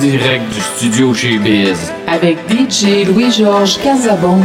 Direct du studio chez Biz. Avec DJ Louis-Georges Casabon.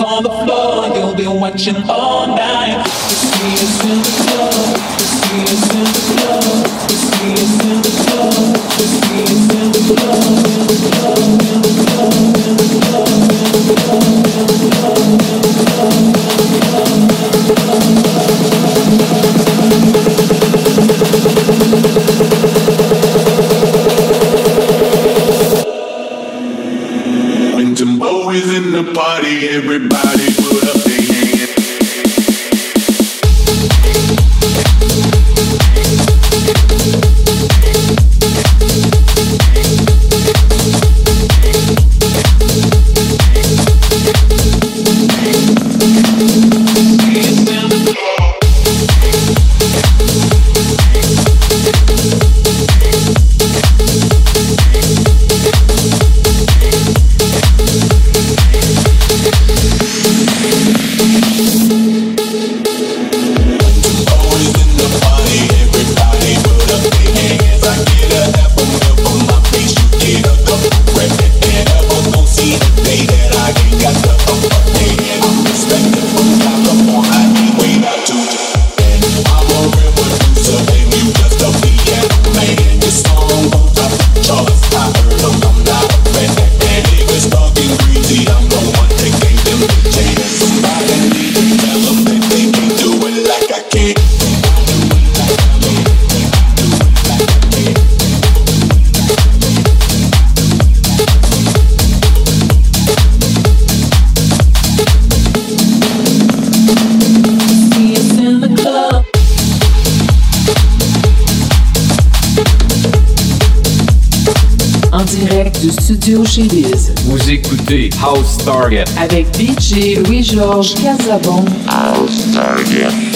on the floor, you'll be watching all. du studio chez Liz. Vous écoutez House Target avec DJ Louis-Georges Casabon. House Target.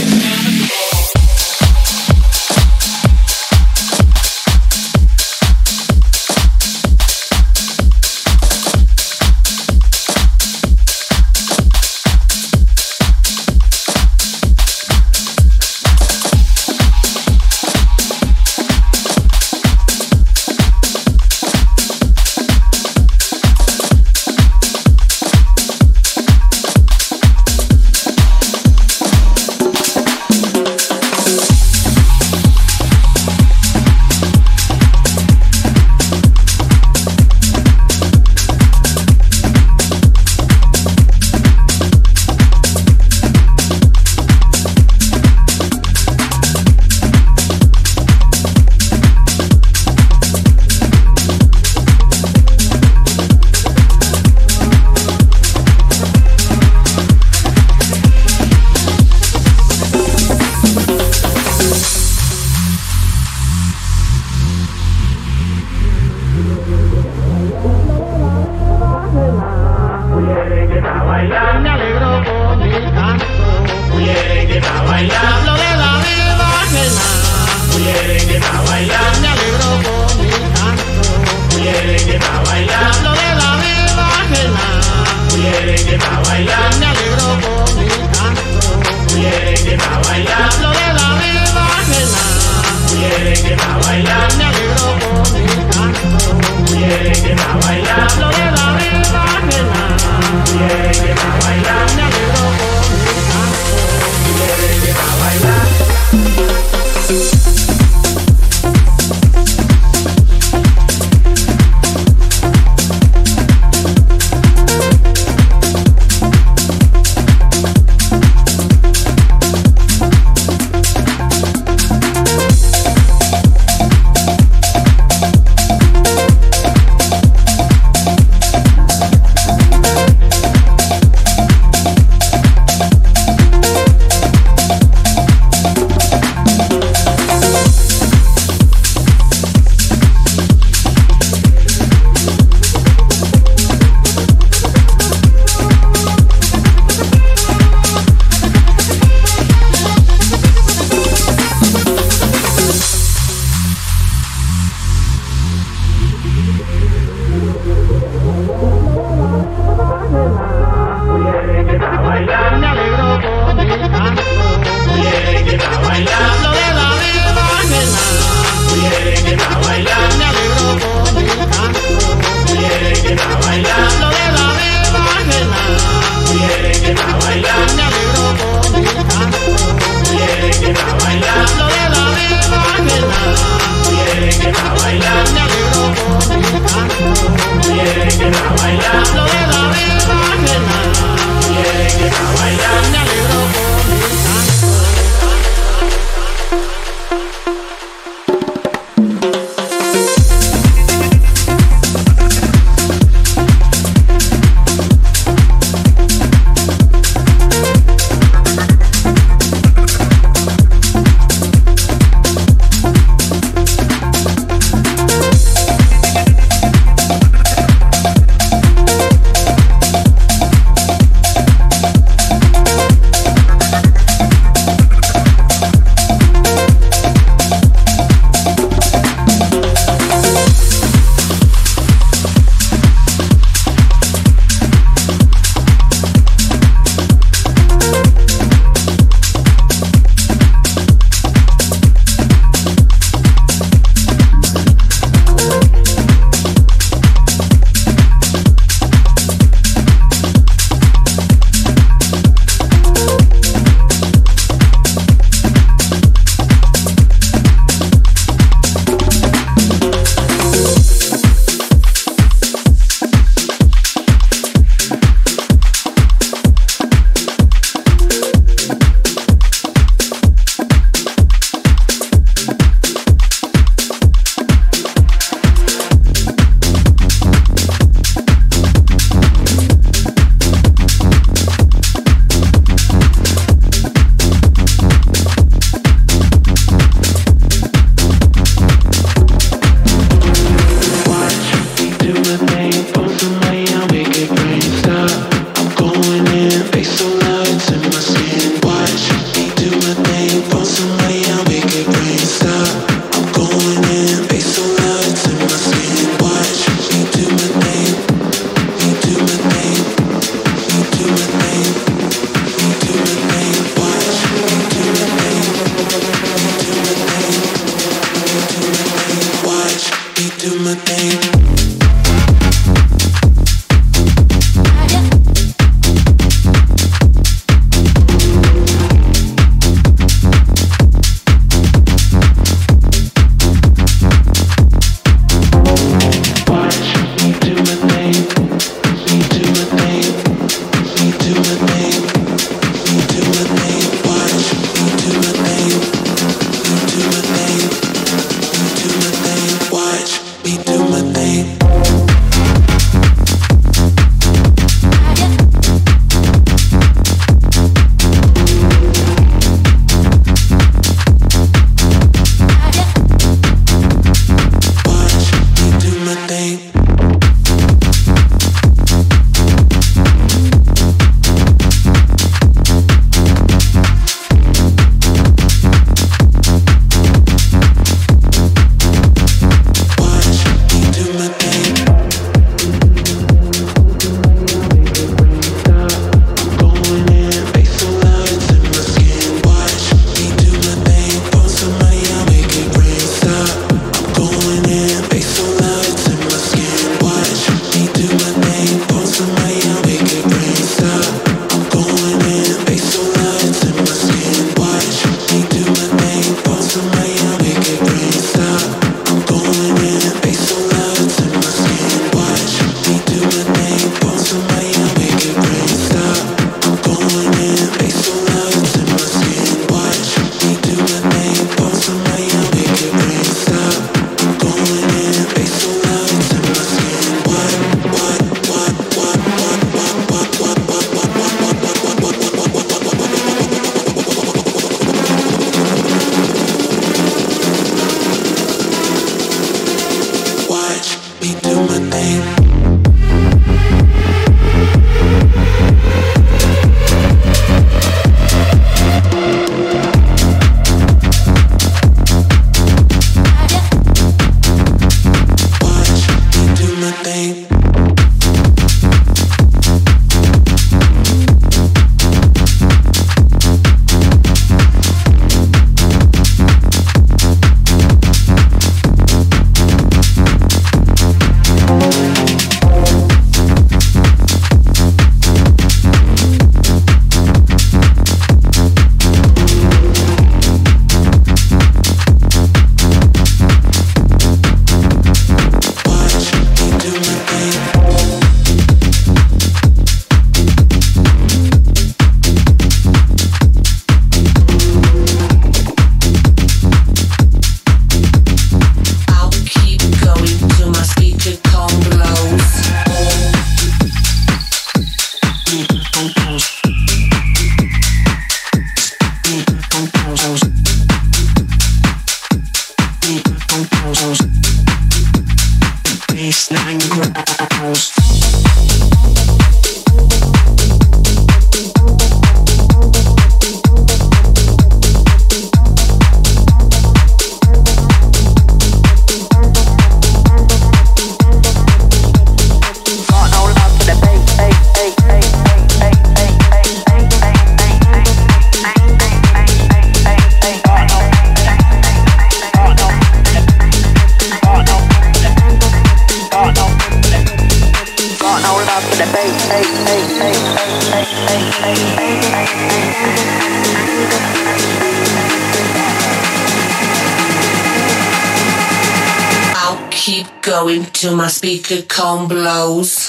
Come blows.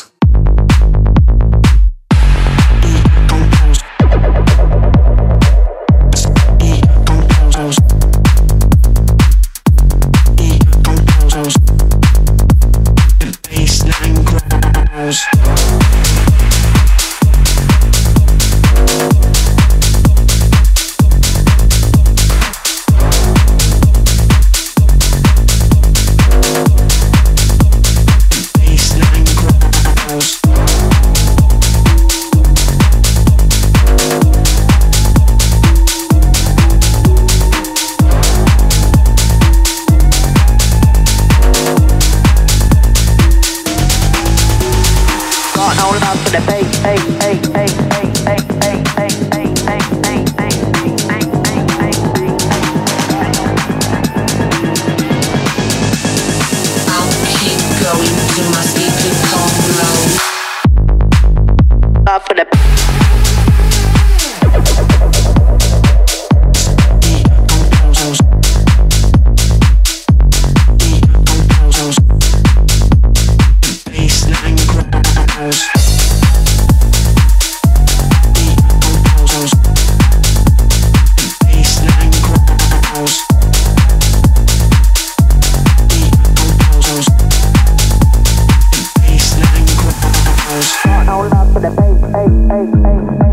hey, hey, hey.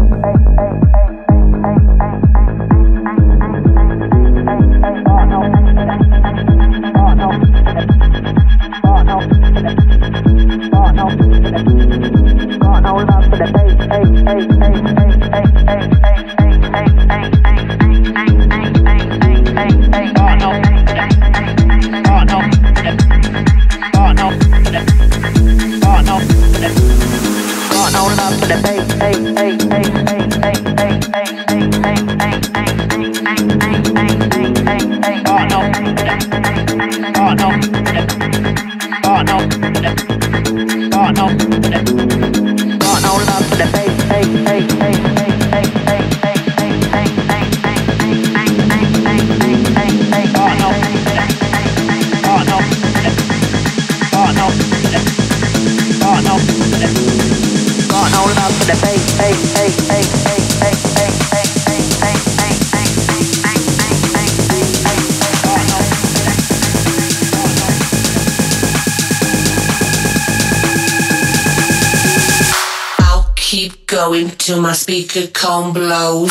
Until my speaker cone blows.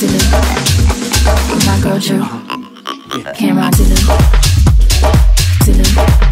to my girl Drew. Can't ride to the to the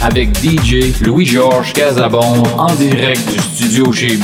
avec DJ Louis-Georges Casabon en direct du studio chez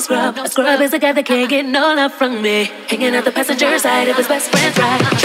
scrub. A scrub is a guy that can't get no love from me. Hanging out the passenger side of his best friend's ride.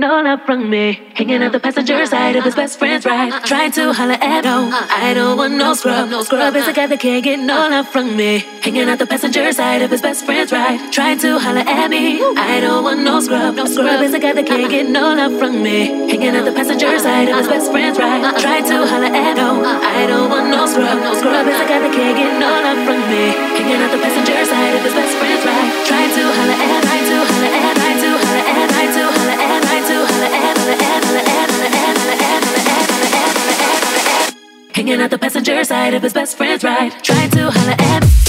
That can't get no love from me. Hanging out the passenger side of his best friend's ride. Trying to holler at no. I don't want no scrub. No scrub is a guy that can't get no love from me. Hanging out the passenger side of his best friend's ride. Trying to holler at me. I don't want no scrub. No scrub is a guy that can't get no love from me. Hanging out the passenger side of his best friend's ride. Trying to holler at no. I don't want no scrub. No scrub is the guy that can't get no love from me. Hanging out the passenger side of his best friend's ride. Trying to holler at, trying Hanging out the passenger side of his best friend's ride. Trying to holler at.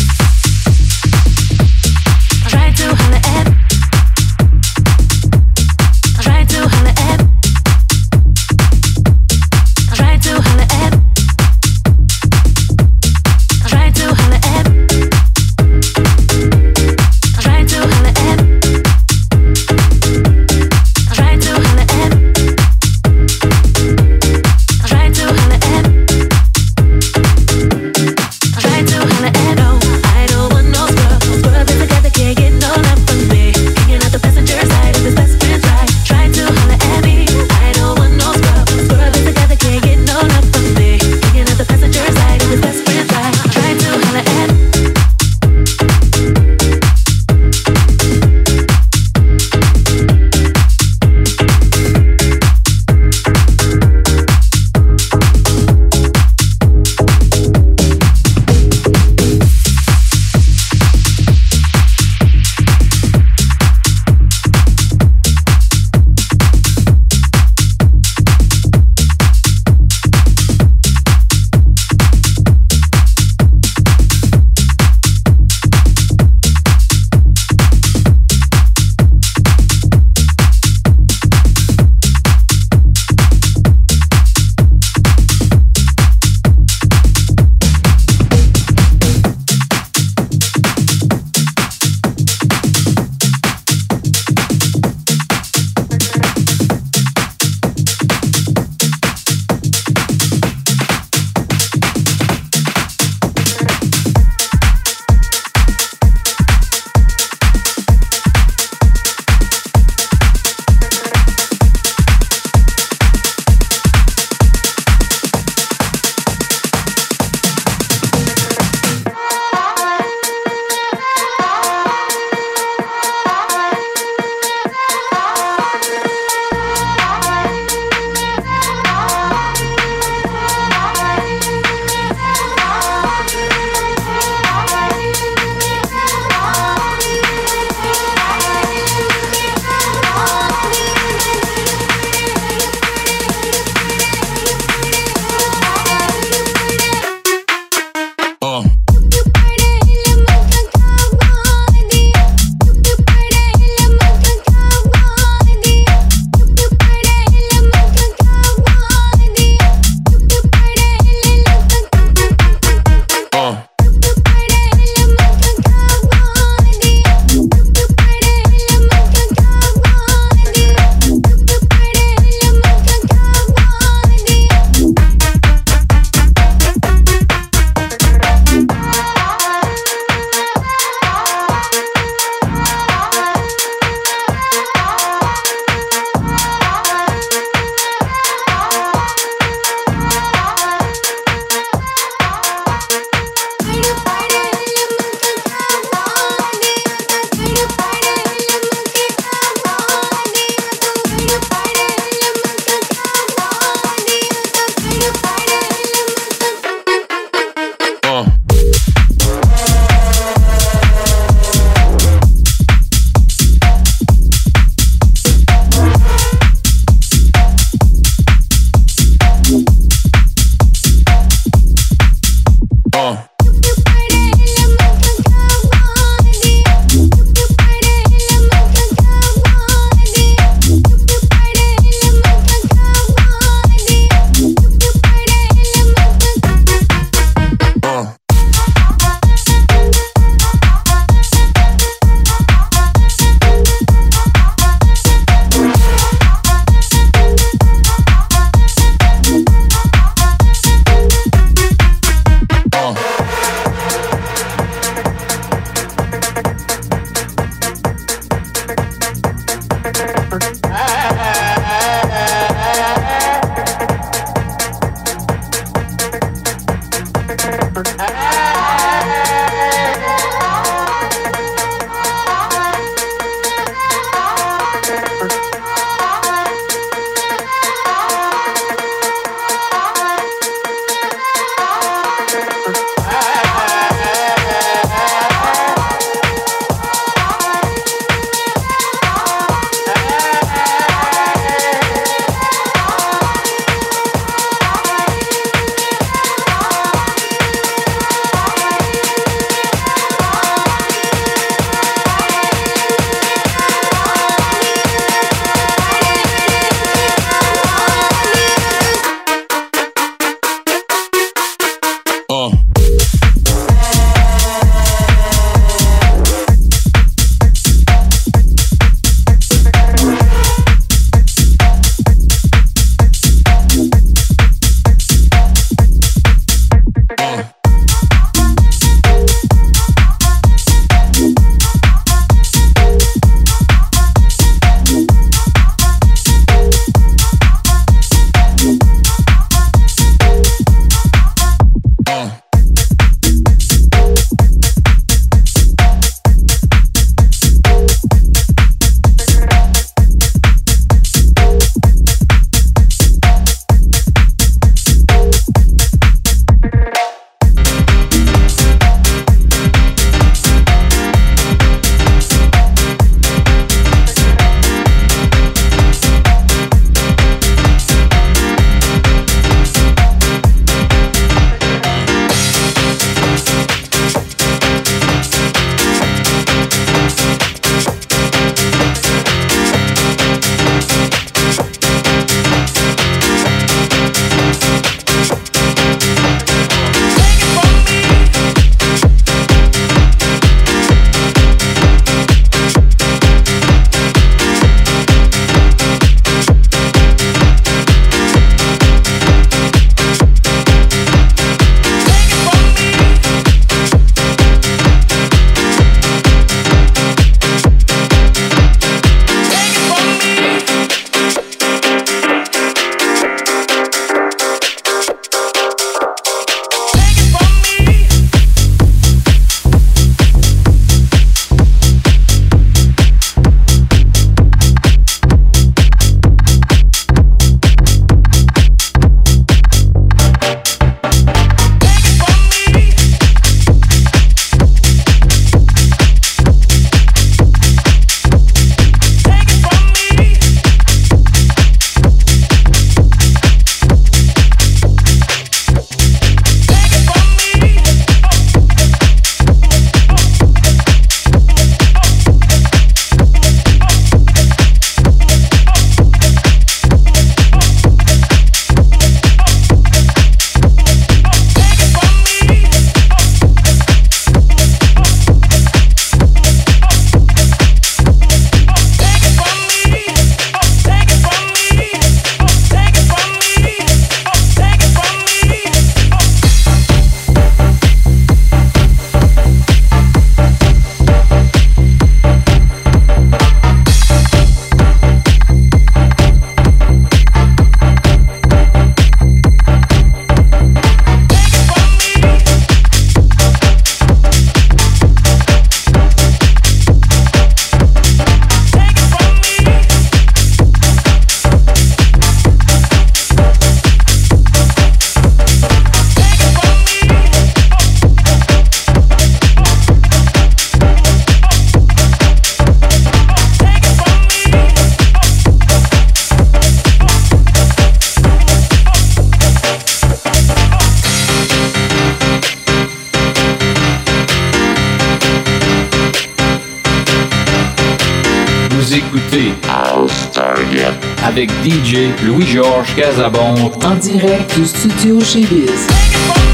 avec DJ Louis-Georges Casabon en direct du studio chez Biz.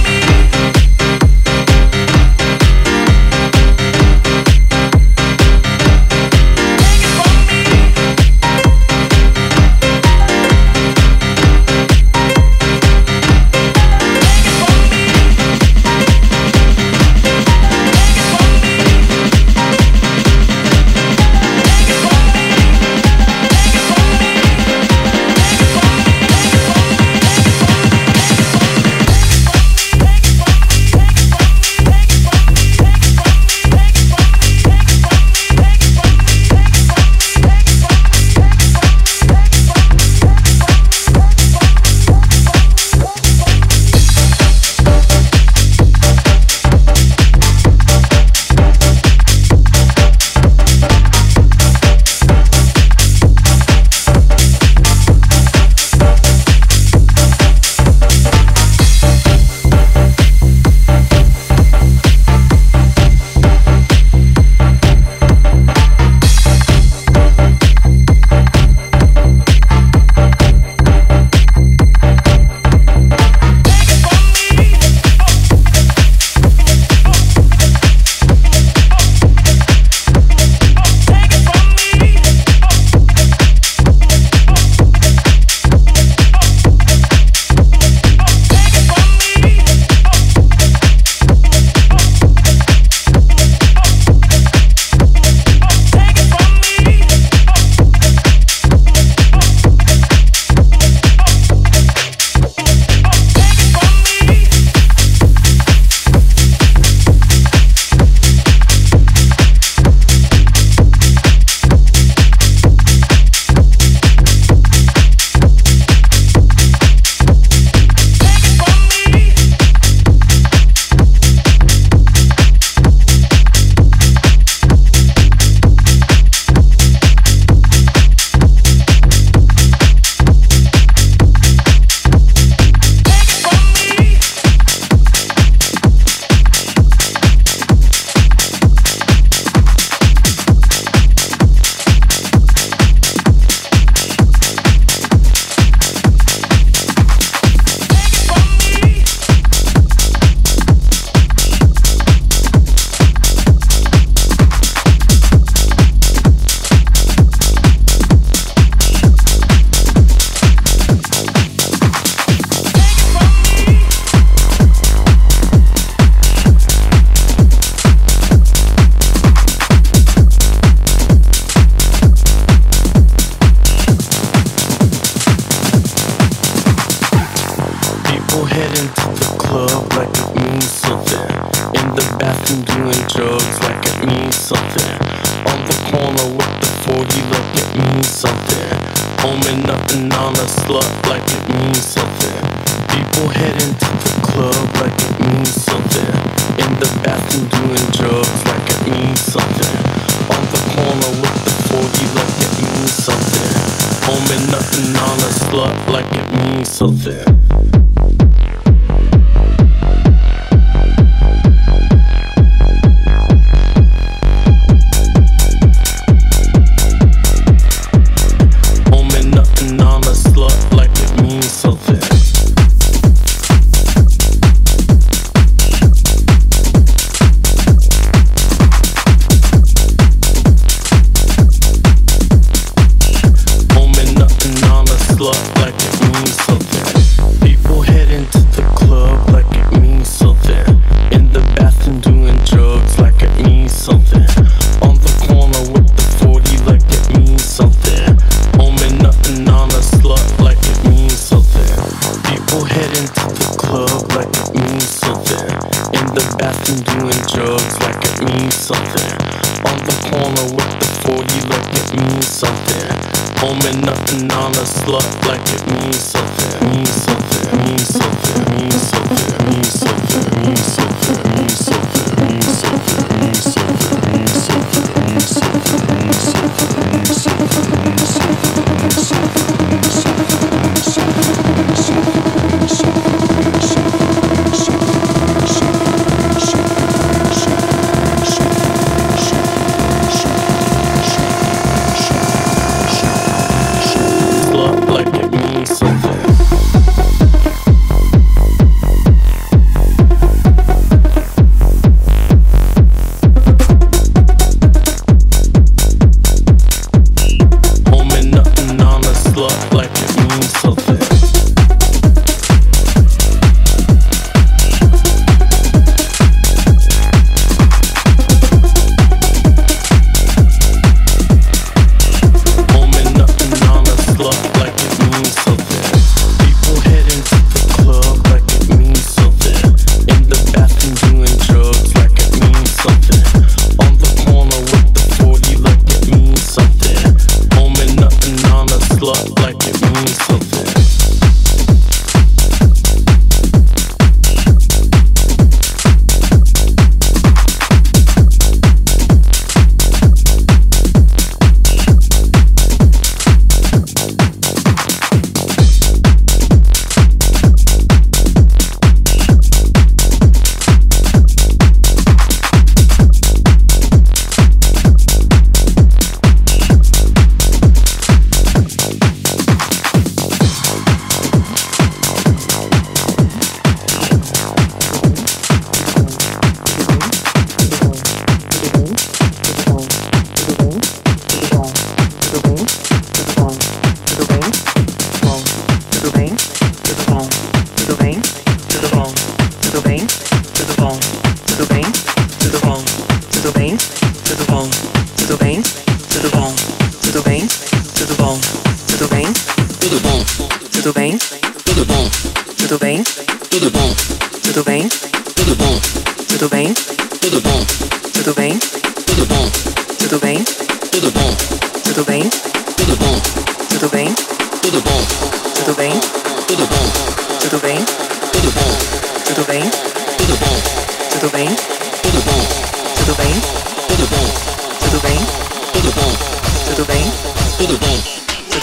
something. Home and nothing on us, blood like it means something.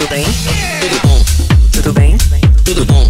Tudo bem? Tudo bom? Tudo bem? Tudo bom?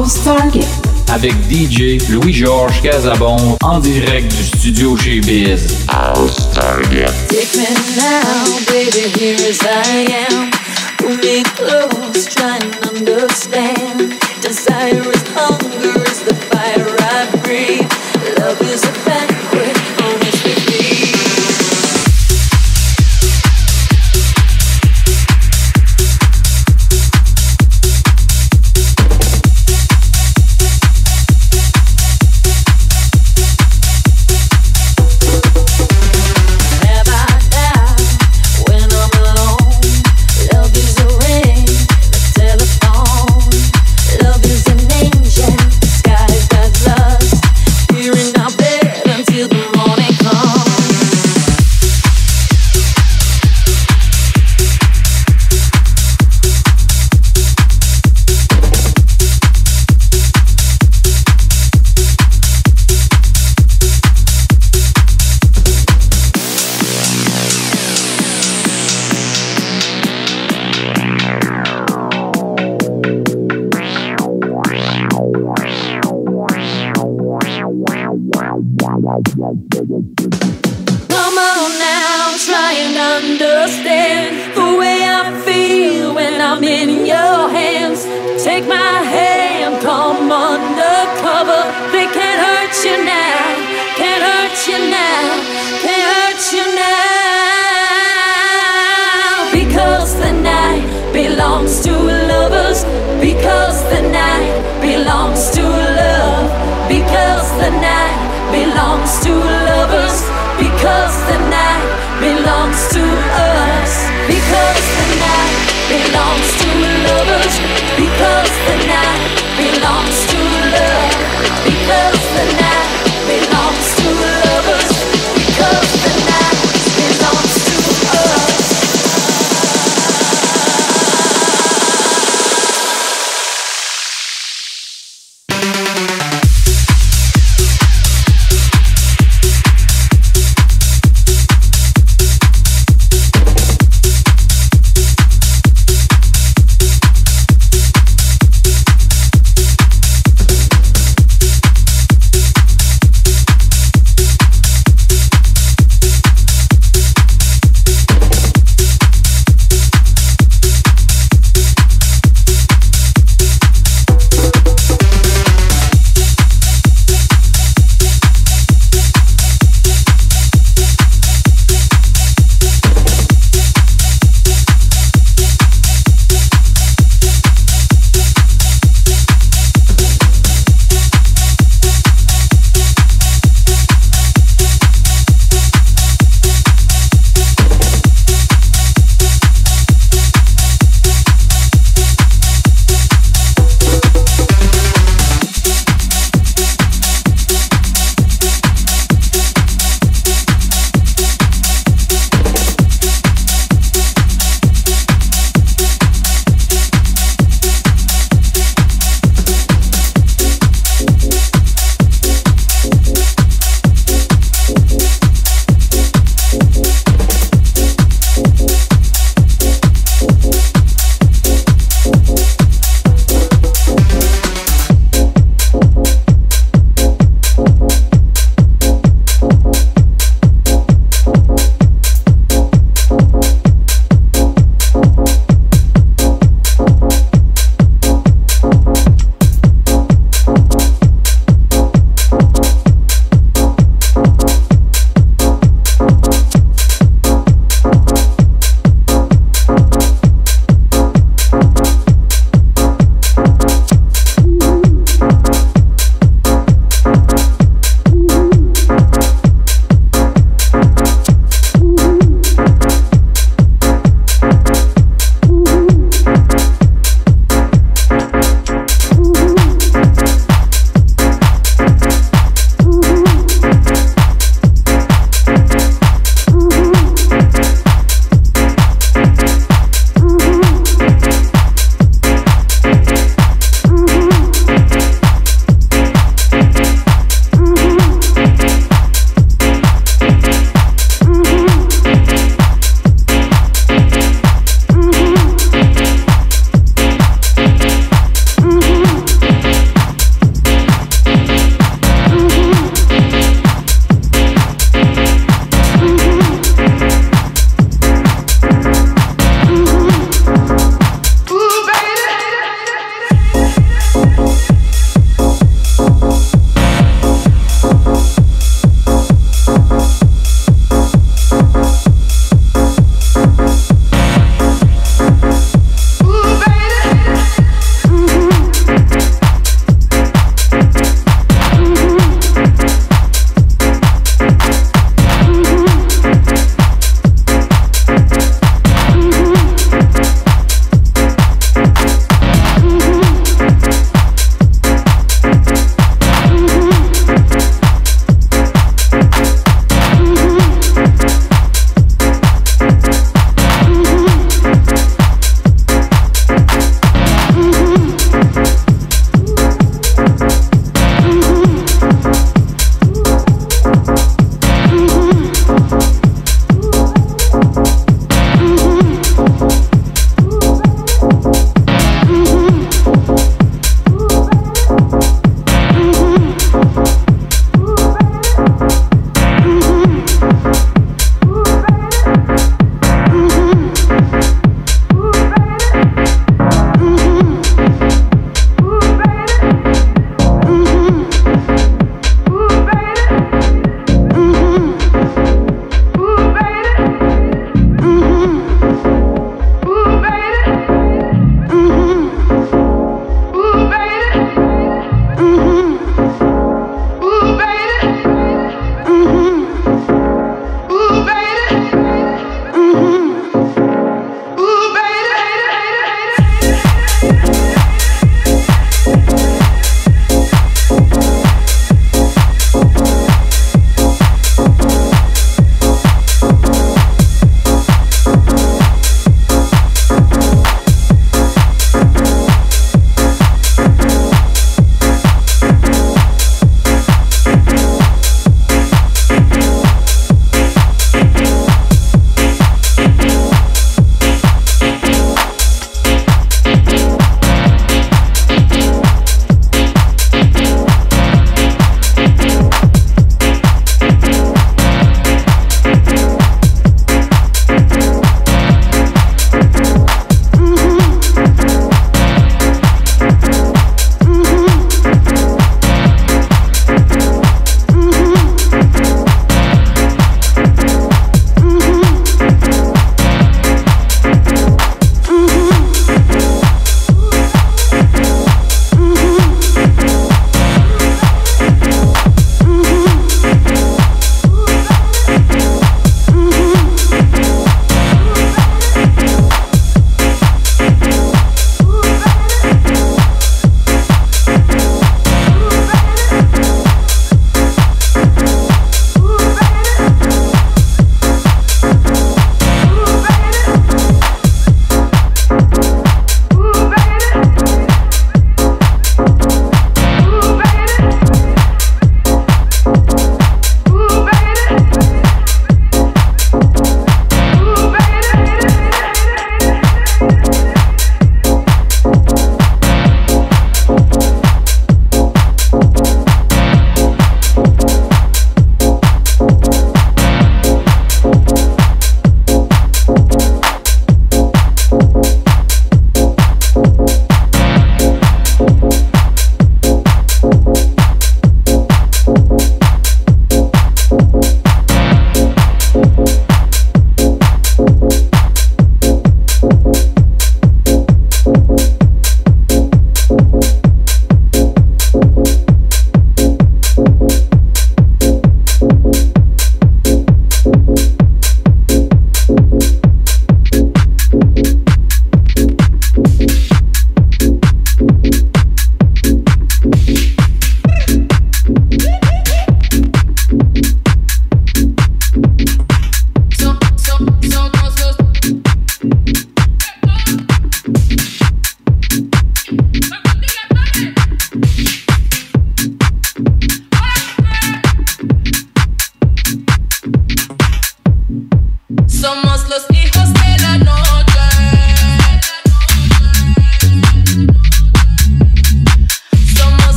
House Avec DJ Louis-Georges Casabon en direct du studio chez Biz. House Target. Take me now, baby, here as I am.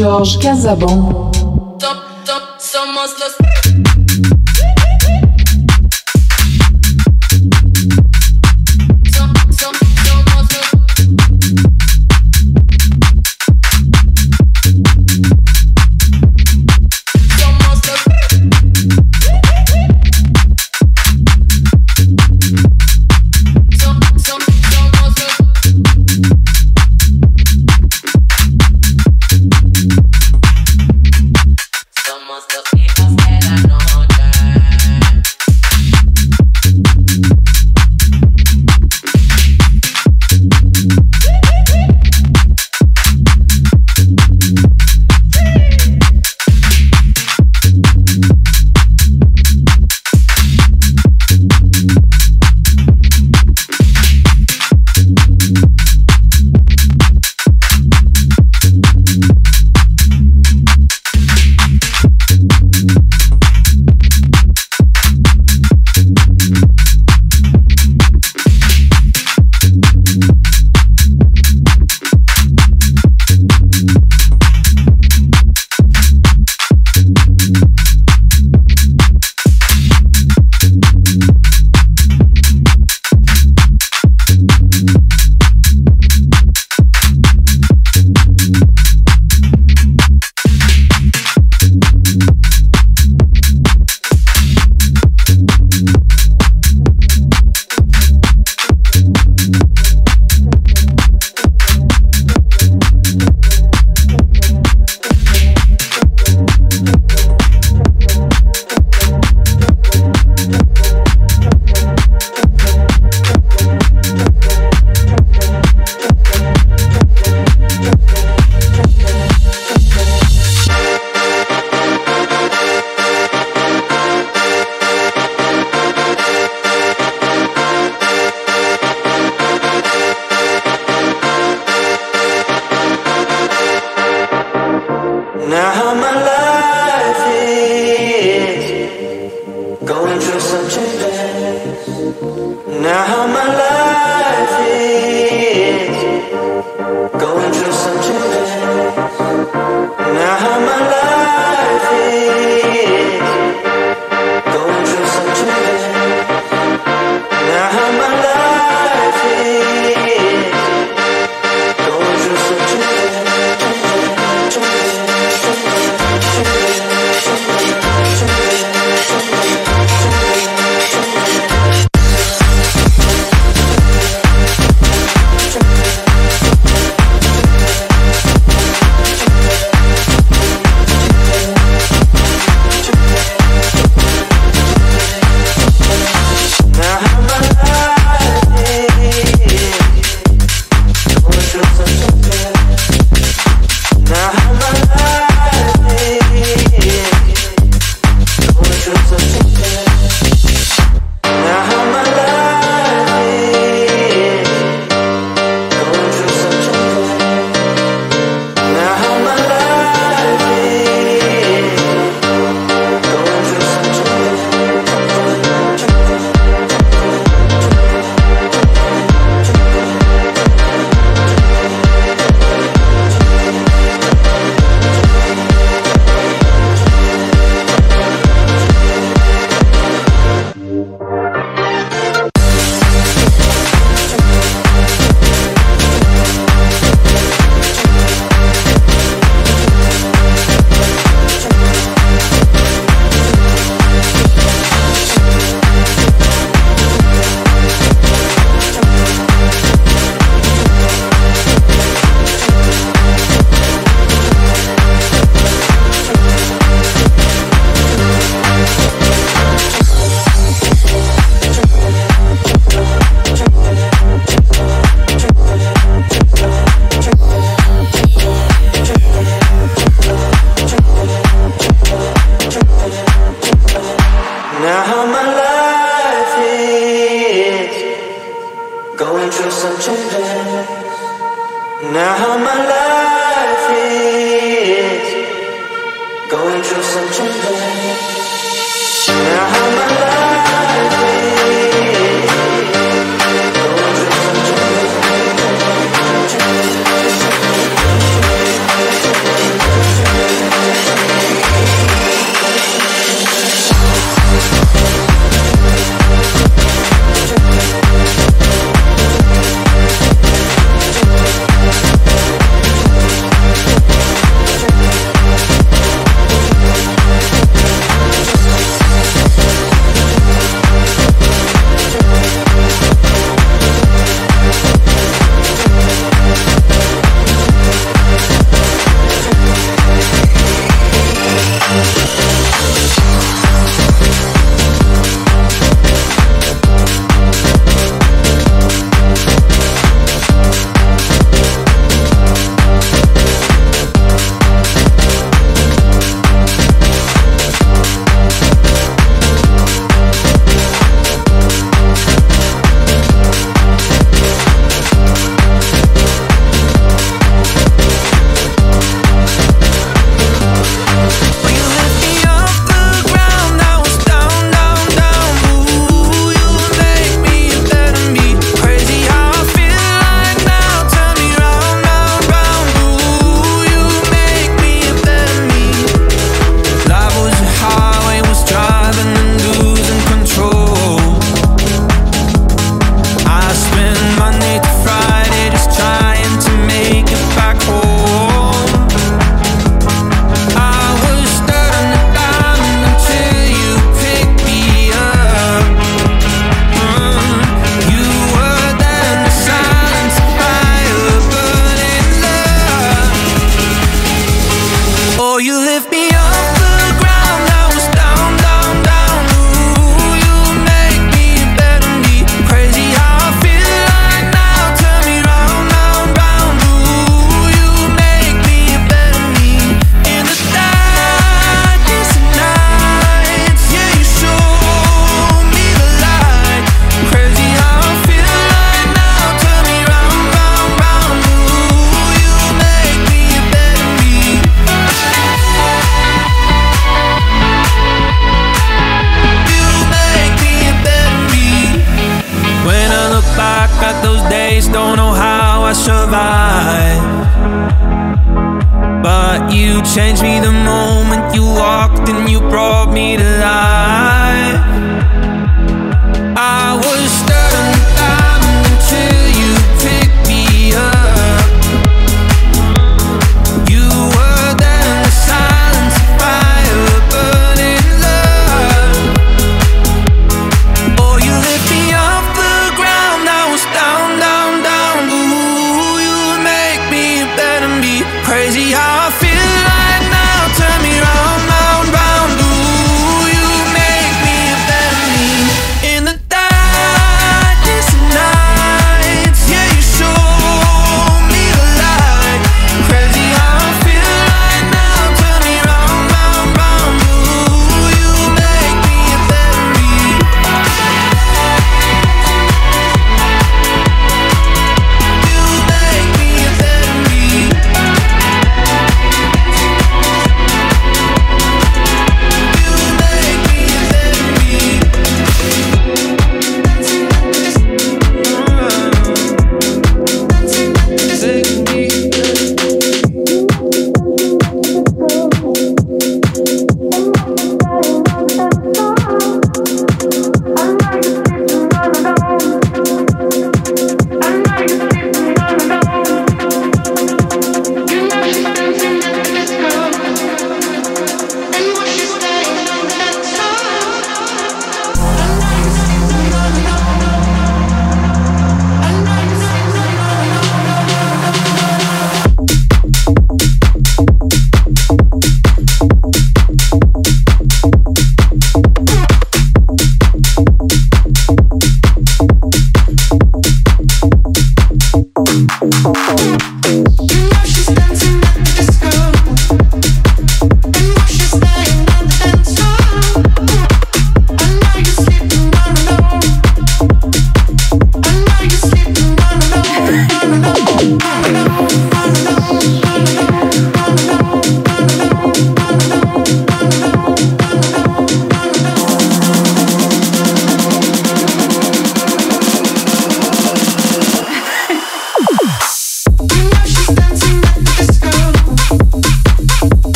DJ Louis-Georges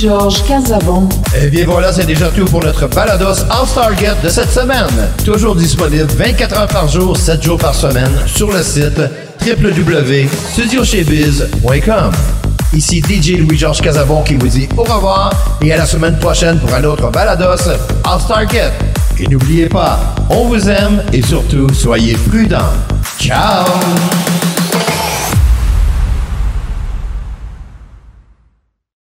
Georges Casavon. Eh bien voilà, c'est déjà tout pour notre Balados All Star Get de cette semaine. Toujours disponible 24 heures par jour, 7 jours par semaine sur le site www.studiochezbiz.com. Ici DJ Louis-Georges Casabon qui vous dit au revoir et à la semaine prochaine pour un autre Balados All Star Get. Et n'oubliez pas, on vous aime et surtout, soyez prudents. Ciao!